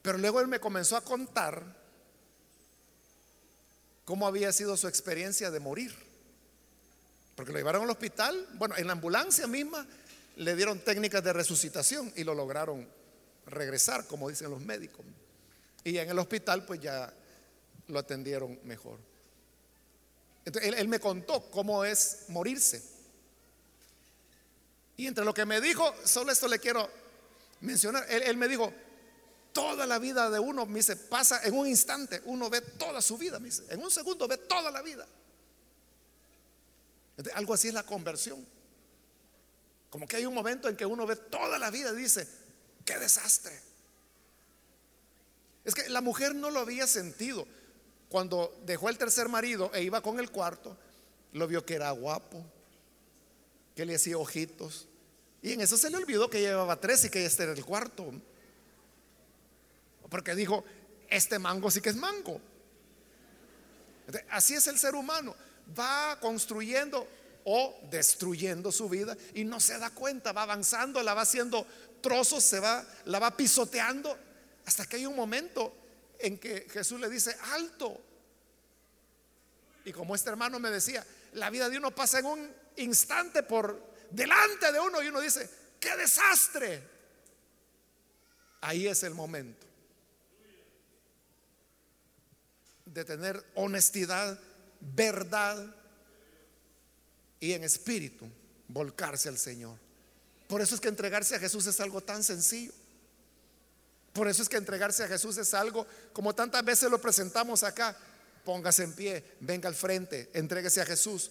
Pero luego él me comenzó a contar cómo había sido su experiencia de morir. Porque lo llevaron al hospital, bueno, en la ambulancia misma le dieron técnicas de resucitación y lo lograron regresar, como dicen los médicos. Y en el hospital pues ya lo atendieron mejor. Entonces, él, me contó cómo es morirse. Y entre lo que me dijo, solo esto le quiero mencionar, él, me dijo, toda la vida de uno, me dice, pasa en un instante, uno ve toda su vida, me dice, en un segundo ve toda la vida. algo así es la conversión. Como que hay un momento en que uno ve toda la vida y dice, qué desastre. Es que la mujer no lo había sentido. Cuando dejó el tercer marido e iba con el cuarto, lo vio que era guapo, que le hacía ojitos. Y en eso se le olvidó que llevaba tres y que este era el cuarto. Porque dijo, este mango sí que es mango. Así es el ser humano. Va construyendo o destruyendo su vida y no se da cuenta, va avanzando, la va haciendo trozos, se va, la va pisoteando, hasta que hay un momento en que Jesús le dice, alto. Y como este hermano me decía, la vida de uno pasa en un instante por delante de uno y uno dice, qué desastre. Ahí es el momento de tener honestidad, verdad y en espíritu volcarse al Señor. Por eso es que entregarse a Jesús es algo tan sencillo. Por eso es que entregarse a Jesús es algo, como tantas veces lo presentamos acá, póngase en pie, venga al frente, entréguese a Jesús.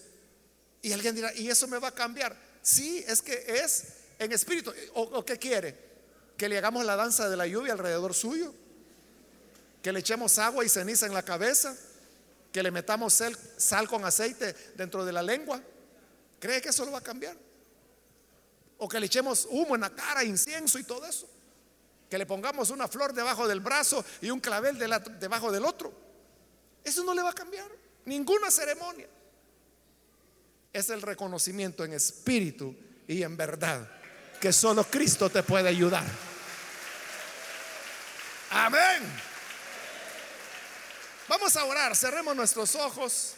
Y alguien dirá, ¿y eso me va a cambiar? Sí, es que es en espíritu. ¿O, qué quiere? Que le hagamos la danza de la lluvia alrededor suyo, que le echemos agua y ceniza en la cabeza, que le metamos sal con aceite dentro de la lengua. ¿Cree que eso lo va a cambiar? O que le echemos humo en la cara, incienso y todo eso que le pongamos una flor debajo del brazo y un clavel debajo del otro. Eso no le va a cambiar. Ninguna ceremonia. Es el reconocimiento en espíritu y en verdad que solo Cristo te puede ayudar. Amén. Vamos a orar, cerremos nuestros ojos.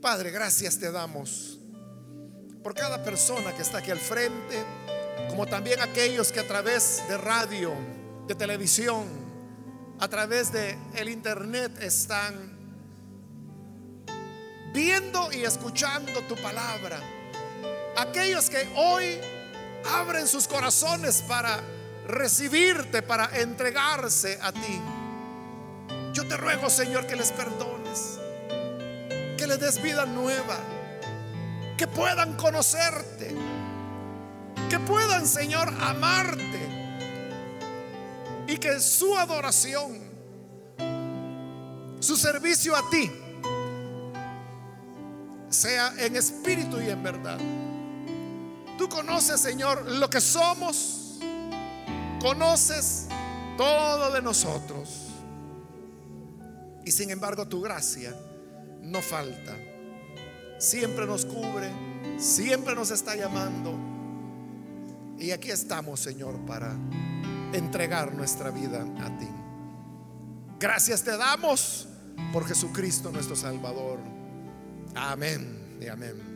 Padre, gracias te damos por cada persona que está aquí al frente como también aquellos que a través de radio, de televisión, a través de el internet están viendo y escuchando tu palabra. Aquellos que hoy abren sus corazones para recibirte, para entregarse a ti. Yo te ruego, Señor, que les perdones, que les des vida nueva, que puedan conocerte que puedan, Señor, amarte y que su adoración, su servicio a ti, sea en espíritu y en verdad. Tú conoces, Señor, lo que somos, conoces todo de nosotros. Y sin embargo tu gracia no falta. Siempre nos cubre, siempre nos está llamando y aquí estamos, Señor, para entregar nuestra vida a ti. Gracias te damos por Jesucristo nuestro Salvador. Amén y amén.